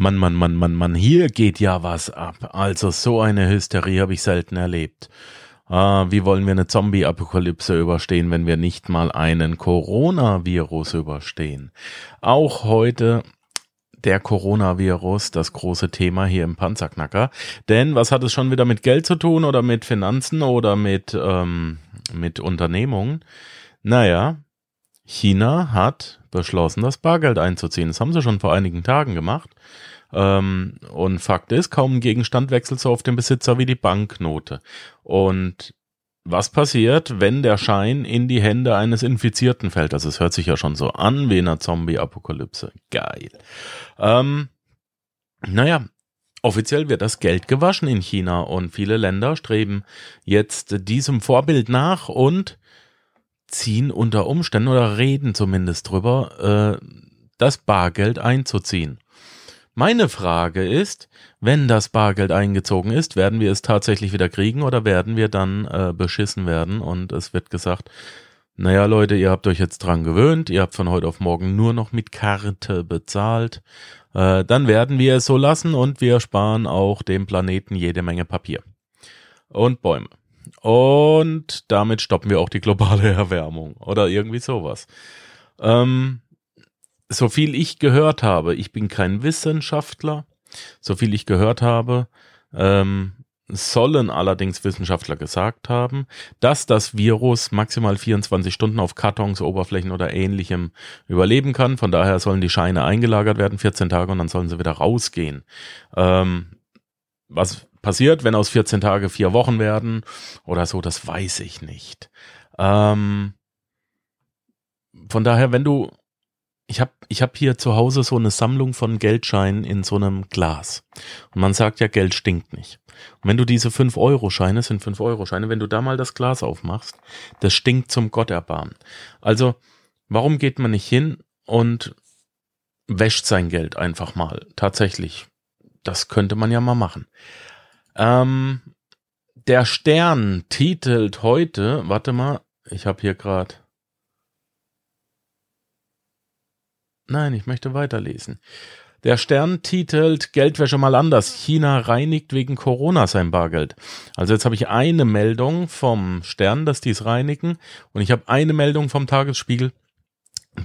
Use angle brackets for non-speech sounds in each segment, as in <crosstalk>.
Mann, Mann, Mann, Mann, Mann, hier geht ja was ab. Also so eine Hysterie habe ich selten erlebt. Ah, wie wollen wir eine Zombie-Apokalypse überstehen, wenn wir nicht mal einen Coronavirus überstehen? Auch heute der Coronavirus, das große Thema hier im Panzerknacker. Denn was hat es schon wieder mit Geld zu tun oder mit Finanzen oder mit, ähm, mit Unternehmungen? Naja, China hat beschlossen, das Bargeld einzuziehen. Das haben sie schon vor einigen Tagen gemacht. Ähm, und Fakt ist, kaum ein Gegenstand wechselt so auf den Besitzer wie die Banknote. Und was passiert, wenn der Schein in die Hände eines Infizierten fällt? Also es hört sich ja schon so an wie in einer Zombie-Apokalypse. Geil. Ähm, naja, offiziell wird das Geld gewaschen in China und viele Länder streben jetzt diesem Vorbild nach und ziehen unter Umständen oder reden zumindest drüber, äh, das Bargeld einzuziehen. Meine Frage ist, wenn das Bargeld eingezogen ist, werden wir es tatsächlich wieder kriegen oder werden wir dann äh, beschissen werden und es wird gesagt, naja Leute, ihr habt euch jetzt dran gewöhnt, ihr habt von heute auf morgen nur noch mit Karte bezahlt, äh, dann werden wir es so lassen und wir sparen auch dem Planeten jede Menge Papier und Bäume. Und damit stoppen wir auch die globale <laughs> Erwärmung oder irgendwie sowas. Ähm, so viel ich gehört habe, ich bin kein Wissenschaftler, so viel ich gehört habe, ähm, sollen allerdings Wissenschaftler gesagt haben, dass das Virus maximal 24 Stunden auf Kartons, Oberflächen oder ähnlichem überleben kann. Von daher sollen die Scheine eingelagert werden, 14 Tage, und dann sollen sie wieder rausgehen. Ähm, was passiert, wenn aus 14 Tage vier Wochen werden oder so, das weiß ich nicht. Ähm, von daher, wenn du, ich habe ich hab hier zu Hause so eine Sammlung von Geldscheinen in so einem Glas. Und man sagt ja, Geld stinkt nicht. Und wenn du diese 5-Euro-Scheine, sind 5-Euro-Scheine, wenn du da mal das Glas aufmachst, das stinkt zum Gott erbarmen. Also, warum geht man nicht hin und wäscht sein Geld einfach mal? Tatsächlich. Das könnte man ja mal machen. Ähm, der Stern titelt heute, warte mal, ich habe hier gerade. Nein, ich möchte weiterlesen. Der Stern titelt Geldwäsche mal anders. China reinigt wegen Corona sein Bargeld. Also jetzt habe ich eine Meldung vom Stern, dass die es reinigen. Und ich habe eine Meldung vom Tagesspiegel,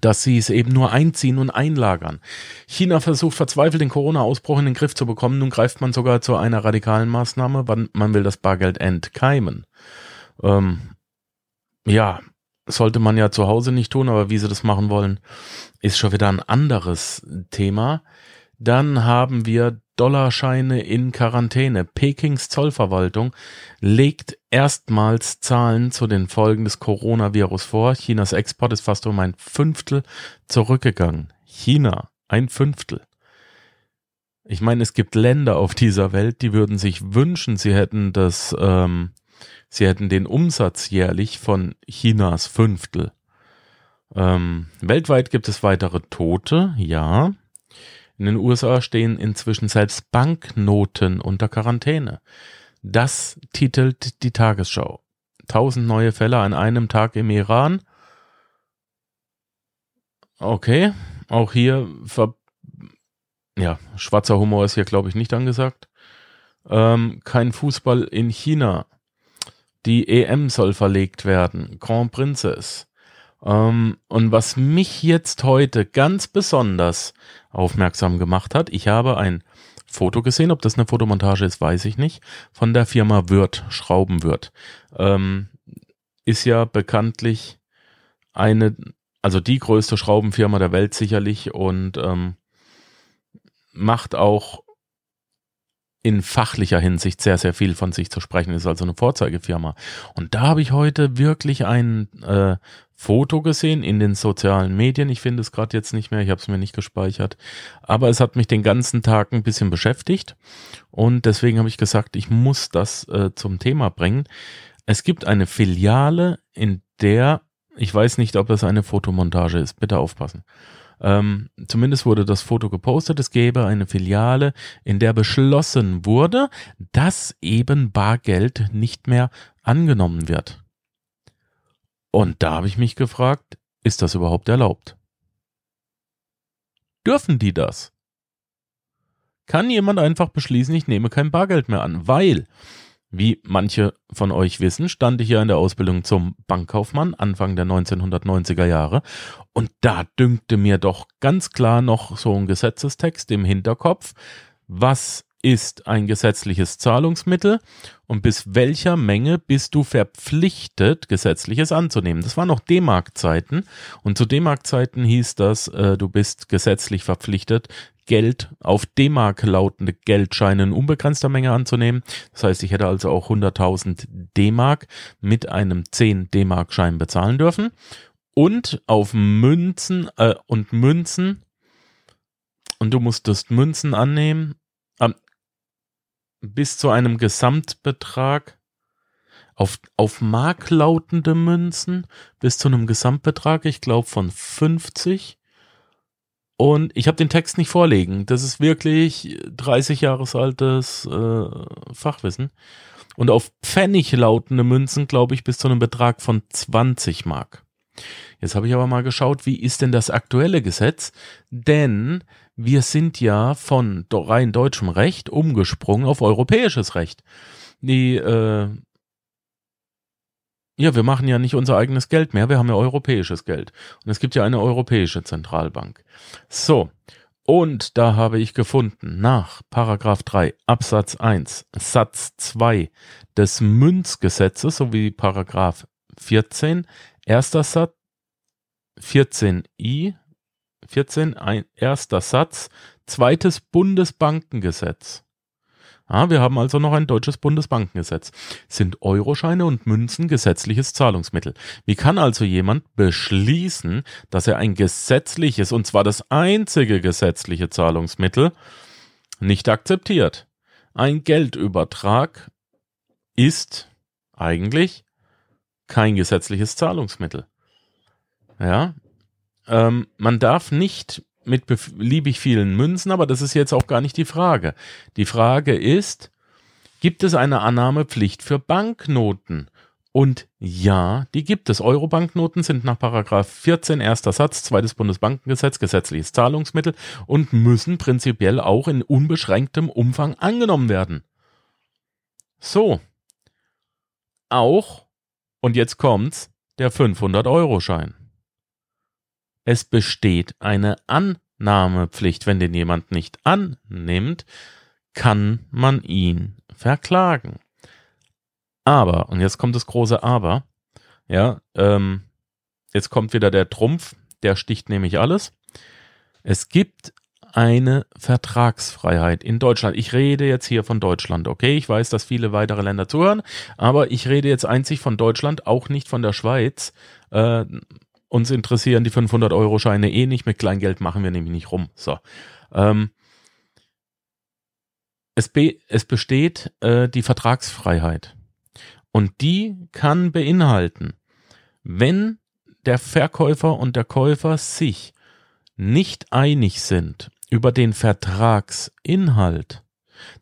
dass sie es eben nur einziehen und einlagern. China versucht verzweifelt den Corona-Ausbruch in den Griff zu bekommen. Nun greift man sogar zu einer radikalen Maßnahme. Man will das Bargeld entkeimen. Ähm, ja, sollte man ja zu Hause nicht tun, aber wie sie das machen wollen, ist schon wieder ein anderes Thema. Dann haben wir Dollarscheine in Quarantäne. Pekings Zollverwaltung legt erstmals Zahlen zu den Folgen des Coronavirus vor. Chinas Export ist fast um ein Fünftel zurückgegangen. China, ein Fünftel. Ich meine, es gibt Länder auf dieser Welt, die würden sich wünschen, sie hätten das, ähm, sie hätten den Umsatz jährlich von Chinas Fünftel. Ähm, weltweit gibt es weitere Tote, ja. In den USA stehen inzwischen selbst Banknoten unter Quarantäne. Das titelt die Tagesschau. Tausend neue Fälle an einem Tag im Iran. Okay, auch hier ver ja, schwarzer Humor ist hier, glaube ich, nicht angesagt. Ähm, kein Fußball in China. Die EM soll verlegt werden. Grand Princess. Ähm, und was mich jetzt heute ganz besonders aufmerksam gemacht hat, ich habe ein Foto gesehen, ob das eine Fotomontage ist, weiß ich nicht, von der Firma Wirth, Schraubenwirt. Ähm, ist ja bekanntlich eine, also die größte Schraubenfirma der Welt sicherlich und ähm, macht auch in fachlicher Hinsicht sehr, sehr viel von sich zu sprechen, ist also eine Vorzeigefirma. Und da habe ich heute wirklich ein äh, Foto gesehen in den sozialen Medien. Ich finde es gerade jetzt nicht mehr, ich habe es mir nicht gespeichert. Aber es hat mich den ganzen Tag ein bisschen beschäftigt. Und deswegen habe ich gesagt, ich muss das äh, zum Thema bringen. Es gibt eine Filiale, in der, ich weiß nicht, ob es eine Fotomontage ist, bitte aufpassen. Ähm, zumindest wurde das Foto gepostet. Es gäbe eine Filiale, in der beschlossen wurde, dass eben Bargeld nicht mehr angenommen wird. Und da habe ich mich gefragt, ist das überhaupt erlaubt? Dürfen die das? kann jemand einfach beschließen, ich nehme kein Bargeld mehr an, weil, wie manche von euch wissen, stand ich ja in der Ausbildung zum Bankkaufmann Anfang der 1990er Jahre. Und da dünkte mir doch ganz klar noch so ein Gesetzestext im Hinterkopf, was ist ein gesetzliches Zahlungsmittel und bis welcher Menge bist du verpflichtet, gesetzliches anzunehmen. Das waren noch D-Mark-Zeiten. Und zu D-Mark-Zeiten hieß das, äh, du bist gesetzlich verpflichtet, Geld auf D-Mark lautende Geldscheine in unbegrenzter Menge anzunehmen. Das heißt, ich hätte also auch 100.000 D-Mark mit einem 10 D-Mark-Schein bezahlen dürfen. Und auf Münzen äh, und Münzen und du musstest Münzen annehmen bis zu einem Gesamtbetrag auf, auf Mark lautende Münzen bis zu einem Gesamtbetrag, ich glaube, von 50. Und ich habe den Text nicht vorlegen. Das ist wirklich 30 Jahres altes äh, Fachwissen. Und auf Pfennig lautende Münzen, glaube ich, bis zu einem Betrag von 20 Mark. Jetzt habe ich aber mal geschaut, wie ist denn das aktuelle Gesetz? Denn wir sind ja von rein deutschem Recht umgesprungen auf europäisches Recht. Die, äh, ja, wir machen ja nicht unser eigenes Geld mehr, wir haben ja europäisches Geld. Und es gibt ja eine europäische Zentralbank. So. Und da habe ich gefunden, nach Paragraph 3 Absatz 1 Satz 2 des Münzgesetzes sowie Paragraph 14 erster Satz 14i 14, ein erster Satz, zweites Bundesbankengesetz. Ja, wir haben also noch ein deutsches Bundesbankengesetz. Sind Euroscheine und Münzen gesetzliches Zahlungsmittel? Wie kann also jemand beschließen, dass er ein gesetzliches, und zwar das einzige gesetzliche Zahlungsmittel, nicht akzeptiert? Ein Geldübertrag ist eigentlich kein gesetzliches Zahlungsmittel. Ja, ähm, man darf nicht mit beliebig vielen Münzen, aber das ist jetzt auch gar nicht die Frage. Die Frage ist, gibt es eine Annahmepflicht für Banknoten? Und ja, die gibt es. Euro-Banknoten sind nach Paragraph 14 erster Satz, zweites Bundesbankengesetz, gesetzliches Zahlungsmittel und müssen prinzipiell auch in unbeschränktem Umfang angenommen werden. So. Auch, und jetzt kommt's, der 500-Euro-Schein. Es besteht eine Annahmepflicht. Wenn den jemand nicht annimmt, kann man ihn verklagen. Aber, und jetzt kommt das große Aber, ja, ähm, jetzt kommt wieder der Trumpf, der sticht nämlich alles. Es gibt eine Vertragsfreiheit in Deutschland. Ich rede jetzt hier von Deutschland, okay? Ich weiß, dass viele weitere Länder zuhören, aber ich rede jetzt einzig von Deutschland, auch nicht von der Schweiz. Äh, uns interessieren die 500-Euro-Scheine eh nicht. Mit Kleingeld machen wir nämlich nicht rum. So. Ähm, es, be es besteht äh, die Vertragsfreiheit. Und die kann beinhalten, wenn der Verkäufer und der Käufer sich nicht einig sind über den Vertragsinhalt,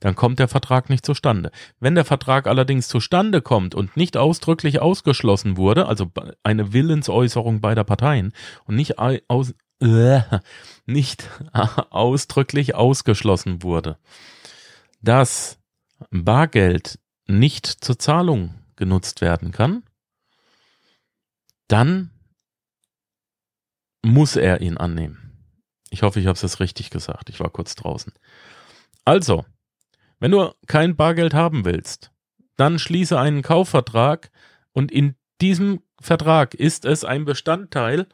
dann kommt der Vertrag nicht zustande. Wenn der Vertrag allerdings zustande kommt und nicht ausdrücklich ausgeschlossen wurde, also eine Willensäußerung beider Parteien und nicht, aus, äh, nicht <laughs> ausdrücklich ausgeschlossen wurde, dass Bargeld nicht zur Zahlung genutzt werden kann, dann muss er ihn annehmen. Ich hoffe, ich habe es richtig gesagt. Ich war kurz draußen. Also, wenn du kein Bargeld haben willst, dann schließe einen Kaufvertrag und in diesem Vertrag ist es ein Bestandteil,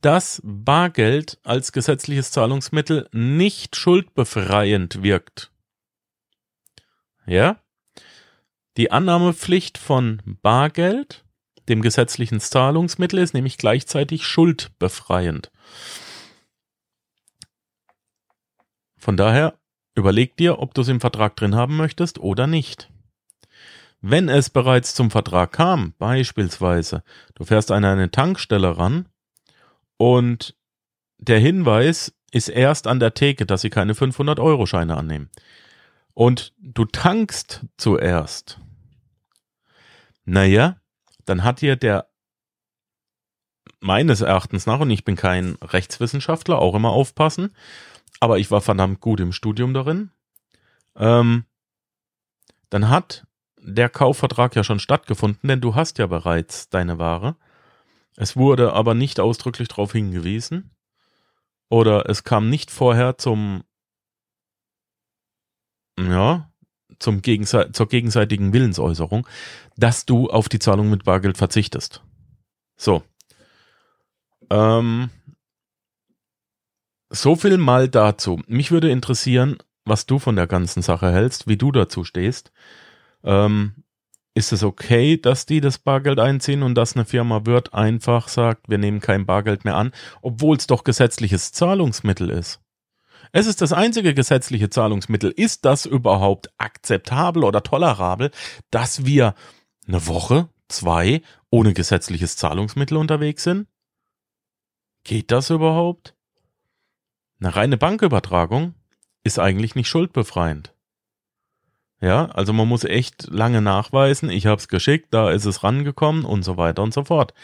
dass Bargeld als gesetzliches Zahlungsmittel nicht schuldbefreiend wirkt. Ja? Die Annahmepflicht von Bargeld, dem gesetzlichen Zahlungsmittel, ist nämlich gleichzeitig schuldbefreiend. Von daher Überleg dir, ob du es im Vertrag drin haben möchtest oder nicht. Wenn es bereits zum Vertrag kam, beispielsweise, du fährst an eine Tankstelle ran und der Hinweis ist erst an der Theke, dass sie keine 500-Euro-Scheine annehmen. Und du tankst zuerst. Naja, dann hat dir der meines Erachtens nach, und ich bin kein Rechtswissenschaftler, auch immer aufpassen, aber ich war verdammt gut im Studium darin. ähm, dann hat der Kaufvertrag ja schon stattgefunden, denn du hast ja bereits deine Ware. Es wurde aber nicht ausdrücklich darauf hingewiesen oder es kam nicht vorher zum ja, zum Gegense zur gegenseitigen Willensäußerung, dass du auf die Zahlung mit Bargeld verzichtest. So. Ähm, so viel mal dazu. Mich würde interessieren, was du von der ganzen Sache hältst, wie du dazu stehst. Ähm, ist es okay, dass die das Bargeld einziehen und dass eine Firma Wirt einfach sagt, wir nehmen kein Bargeld mehr an, obwohl es doch gesetzliches Zahlungsmittel ist? Es ist das einzige gesetzliche Zahlungsmittel. Ist das überhaupt akzeptabel oder tolerabel, dass wir eine Woche, zwei ohne gesetzliches Zahlungsmittel unterwegs sind? Geht das überhaupt? Eine reine Bankübertragung ist eigentlich nicht schuldbefreiend. Ja, also man muss echt lange nachweisen, ich habe es geschickt, da ist es rangekommen und so weiter und so fort.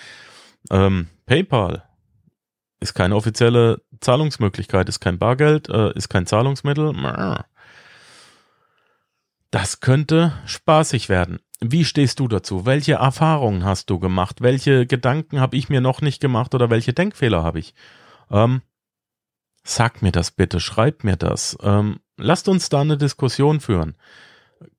Ähm, PayPal ist keine offizielle Zahlungsmöglichkeit, ist kein Bargeld, äh, ist kein Zahlungsmittel. Das könnte spaßig werden. Wie stehst du dazu? Welche Erfahrungen hast du gemacht? Welche Gedanken habe ich mir noch nicht gemacht oder welche Denkfehler habe ich? Ähm, sag mir das bitte, schreib mir das. Ähm, lasst uns da eine Diskussion führen.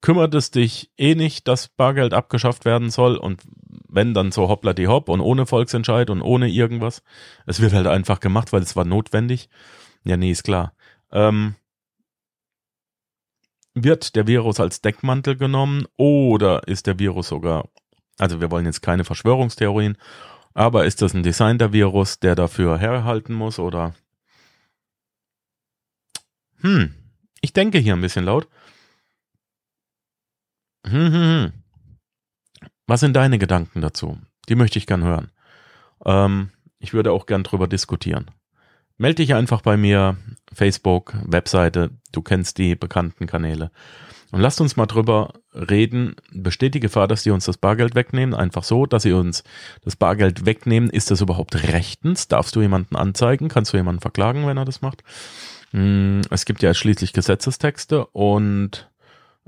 Kümmert es dich eh nicht, dass Bargeld abgeschafft werden soll und wenn dann so hoppla die hopp und ohne Volksentscheid und ohne irgendwas. Es wird halt einfach gemacht, weil es war notwendig. Ja, nee, ist klar. Ähm, wird der Virus als Deckmantel genommen oder ist der Virus sogar, also wir wollen jetzt keine Verschwörungstheorien, aber ist das ein Design der Virus, der dafür herhalten muss oder? Hm, ich denke hier ein bisschen laut. Hm, hm, hm. Was sind deine Gedanken dazu? Die möchte ich gern hören. Ähm, ich würde auch gern drüber diskutieren. Meld dich einfach bei mir, Facebook, Webseite, du kennst die bekannten Kanäle. Und lasst uns mal drüber reden. Besteht die Gefahr, dass die uns das Bargeld wegnehmen? Einfach so, dass sie uns das Bargeld wegnehmen. Ist das überhaupt rechtens? Darfst du jemanden anzeigen? Kannst du jemanden verklagen, wenn er das macht? Hm, es gibt ja schließlich Gesetzestexte und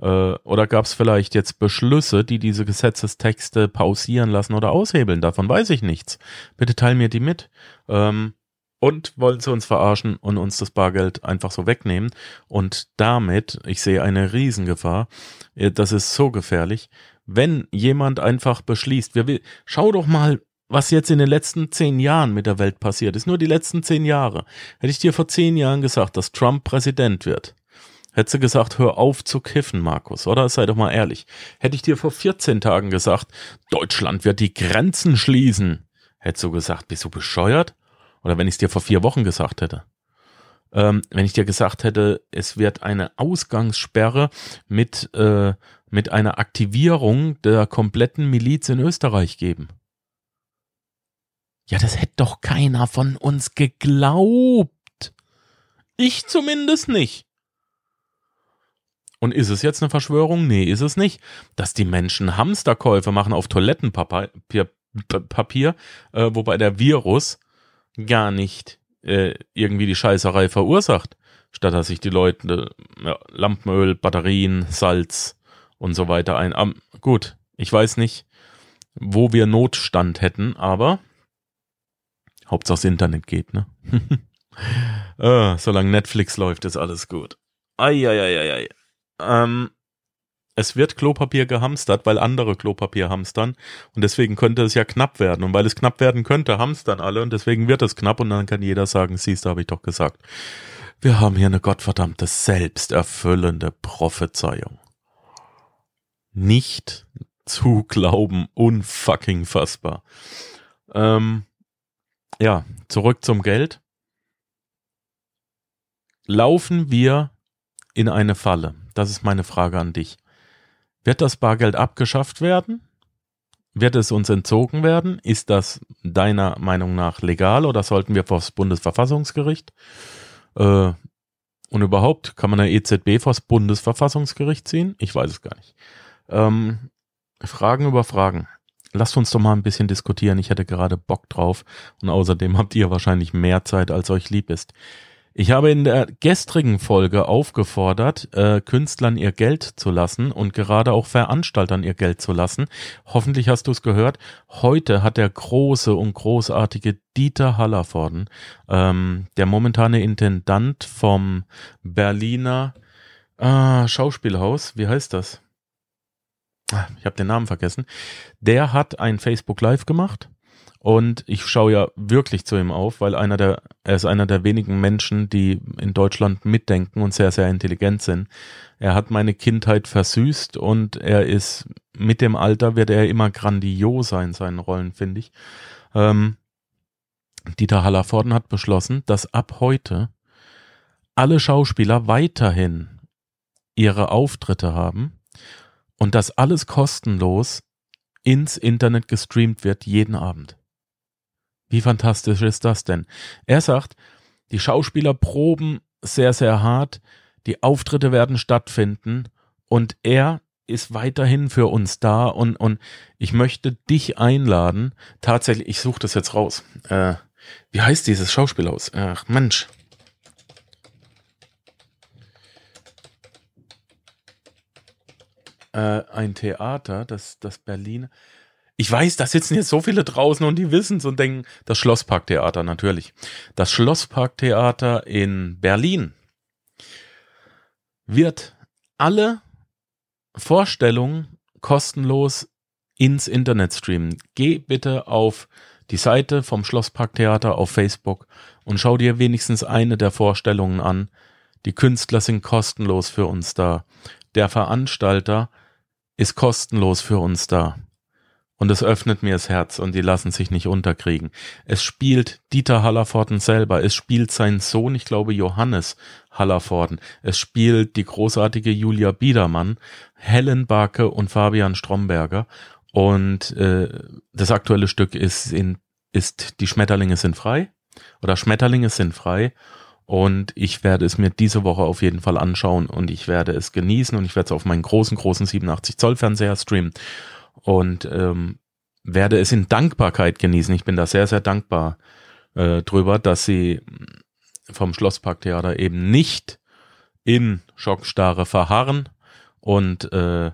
äh, oder gab es vielleicht jetzt Beschlüsse, die diese Gesetzestexte pausieren lassen oder aushebeln? Davon weiß ich nichts. Bitte teil mir die mit. Ähm, und wollen sie uns verarschen und uns das Bargeld einfach so wegnehmen. Und damit, ich sehe eine Riesengefahr, äh, das ist so gefährlich, wenn jemand einfach beschließt, wir will, schau doch mal, was jetzt in den letzten zehn Jahren mit der Welt passiert ist, nur die letzten zehn Jahre. Hätte ich dir vor zehn Jahren gesagt, dass Trump Präsident wird, Hättest du gesagt, hör auf zu kiffen, Markus, oder? Sei doch mal ehrlich. Hätte ich dir vor 14 Tagen gesagt, Deutschland wird die Grenzen schließen, hättest du gesagt, bist du bescheuert? Oder wenn ich es dir vor vier Wochen gesagt hätte. Ähm, wenn ich dir gesagt hätte, es wird eine Ausgangssperre mit, äh, mit einer Aktivierung der kompletten Miliz in Österreich geben. Ja, das hätte doch keiner von uns geglaubt. Ich zumindest nicht. Und ist es jetzt eine Verschwörung? Nee, ist es nicht. Dass die Menschen Hamsterkäufe machen auf Toilettenpapier, Papier, äh, wobei der Virus gar nicht äh, irgendwie die Scheißerei verursacht, statt dass sich die Leute äh, Lampenöl, Batterien, Salz und so weiter ein. Um, gut, ich weiß nicht, wo wir Notstand hätten, aber Hauptsache das Internet geht, ne? äh, <laughs> solange Netflix läuft, ist alles gut. Eieieiei. Ähm, es wird Klopapier gehamstert, weil andere Klopapier hamstern und deswegen könnte es ja knapp werden und weil es knapp werden könnte, hamstern alle und deswegen wird es knapp und dann kann jeder sagen, siehst du, habe ich doch gesagt. Wir haben hier eine gottverdammte selbsterfüllende Prophezeiung. Nicht zu glauben, unfucking fassbar. Ähm, ja, zurück zum Geld. Laufen wir in eine Falle? Das ist meine Frage an dich. Wird das Bargeld abgeschafft werden? Wird es uns entzogen werden? Ist das deiner Meinung nach legal oder sollten wir vor das Bundesverfassungsgericht? Äh, und überhaupt, kann man eine EZB vor das Bundesverfassungsgericht ziehen? Ich weiß es gar nicht. Ähm, Fragen über Fragen. Lasst uns doch mal ein bisschen diskutieren. Ich hätte gerade Bock drauf. Und außerdem habt ihr wahrscheinlich mehr Zeit, als euch lieb ist. Ich habe in der gestrigen Folge aufgefordert, äh, Künstlern ihr Geld zu lassen und gerade auch Veranstaltern ihr Geld zu lassen. Hoffentlich hast du es gehört. Heute hat der große und großartige Dieter Hallervorden, ähm, der momentane Intendant vom Berliner äh, Schauspielhaus, wie heißt das? Ah, ich habe den Namen vergessen. Der hat ein Facebook Live gemacht und ich schaue ja wirklich zu ihm auf, weil einer der, er ist einer der wenigen Menschen, die in Deutschland mitdenken und sehr, sehr intelligent sind. Er hat meine Kindheit versüßt und er ist mit dem Alter wird er immer grandioser in seinen Rollen, finde ich. Ähm, Dieter Hallervorden hat beschlossen, dass ab heute alle Schauspieler weiterhin ihre Auftritte haben und dass alles kostenlos ins Internet gestreamt wird jeden Abend. Wie fantastisch ist das denn? Er sagt, die Schauspieler proben sehr, sehr hart, die Auftritte werden stattfinden und er ist weiterhin für uns da und, und ich möchte dich einladen. Tatsächlich, ich suche das jetzt raus. Äh, wie heißt dieses Schauspielhaus? Ach Mensch. Äh, ein Theater, das, das Berlin ich weiß, da sitzen jetzt so viele draußen und die wissen es und denken, das Schlossparktheater natürlich. Das Schlossparktheater in Berlin wird alle Vorstellungen kostenlos ins Internet streamen. Geh bitte auf die Seite vom Schlossparktheater auf Facebook und schau dir wenigstens eine der Vorstellungen an. Die Künstler sind kostenlos für uns da. Der Veranstalter ist kostenlos für uns da. Und es öffnet mir das Herz und die lassen sich nicht unterkriegen. Es spielt Dieter Hallervorden selber. Es spielt sein Sohn, ich glaube Johannes Hallervorden. Es spielt die großartige Julia Biedermann, Helen Barke und Fabian Stromberger. Und äh, das aktuelle Stück ist, in, ist Die Schmetterlinge sind frei oder Schmetterlinge sind frei. Und ich werde es mir diese Woche auf jeden Fall anschauen und ich werde es genießen und ich werde es auf meinen großen, großen 87 Zoll Fernseher streamen und ähm, werde es in Dankbarkeit genießen. Ich bin da sehr, sehr dankbar äh, drüber, dass sie vom Schlossparktheater eben nicht in Schockstarre verharren und äh,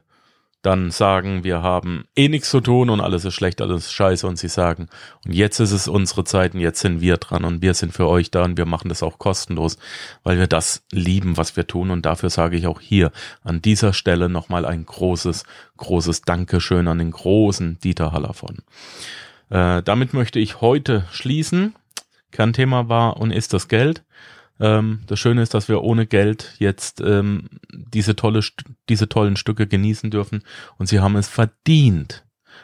dann sagen, wir haben eh nichts zu tun und alles ist schlecht, alles ist scheiße und sie sagen, und jetzt ist es unsere Zeit und jetzt sind wir dran und wir sind für euch da und wir machen das auch kostenlos, weil wir das lieben, was wir tun und dafür sage ich auch hier an dieser Stelle nochmal ein großes, großes Dankeschön an den großen Dieter Hallervon. Äh, damit möchte ich heute schließen. Kernthema war und ist das Geld. Ähm, das Schöne ist, dass wir ohne Geld jetzt ähm, diese, tolle, diese tollen Stücke genießen dürfen und sie haben es verdient.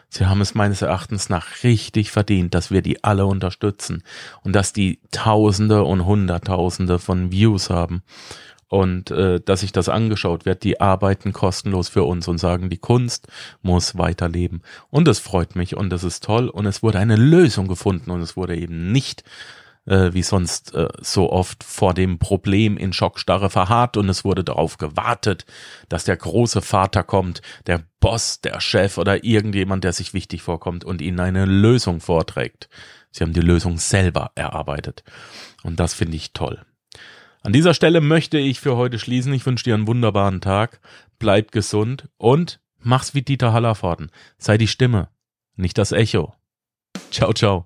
Sie haben es meines Erachtens nach richtig verdient, dass wir die alle unterstützen und dass die Tausende und Hunderttausende von Views haben und äh, dass sich das angeschaut wird. Die arbeiten kostenlos für uns und sagen, die Kunst muss weiterleben. Und das freut mich und das ist toll und es wurde eine Lösung gefunden und es wurde eben nicht äh, wie sonst äh, so oft vor dem Problem in Schockstarre verharrt und es wurde darauf gewartet, dass der große Vater kommt, der Boss, der Chef oder irgendjemand, der sich wichtig vorkommt und ihnen eine Lösung vorträgt. Sie haben die Lösung selber erarbeitet. Und das finde ich toll. An dieser Stelle möchte ich für heute schließen. Ich wünsche dir einen wunderbaren Tag. Bleib gesund und mach's wie Dieter Hallervorden. Sei die Stimme, nicht das Echo. Ciao, ciao.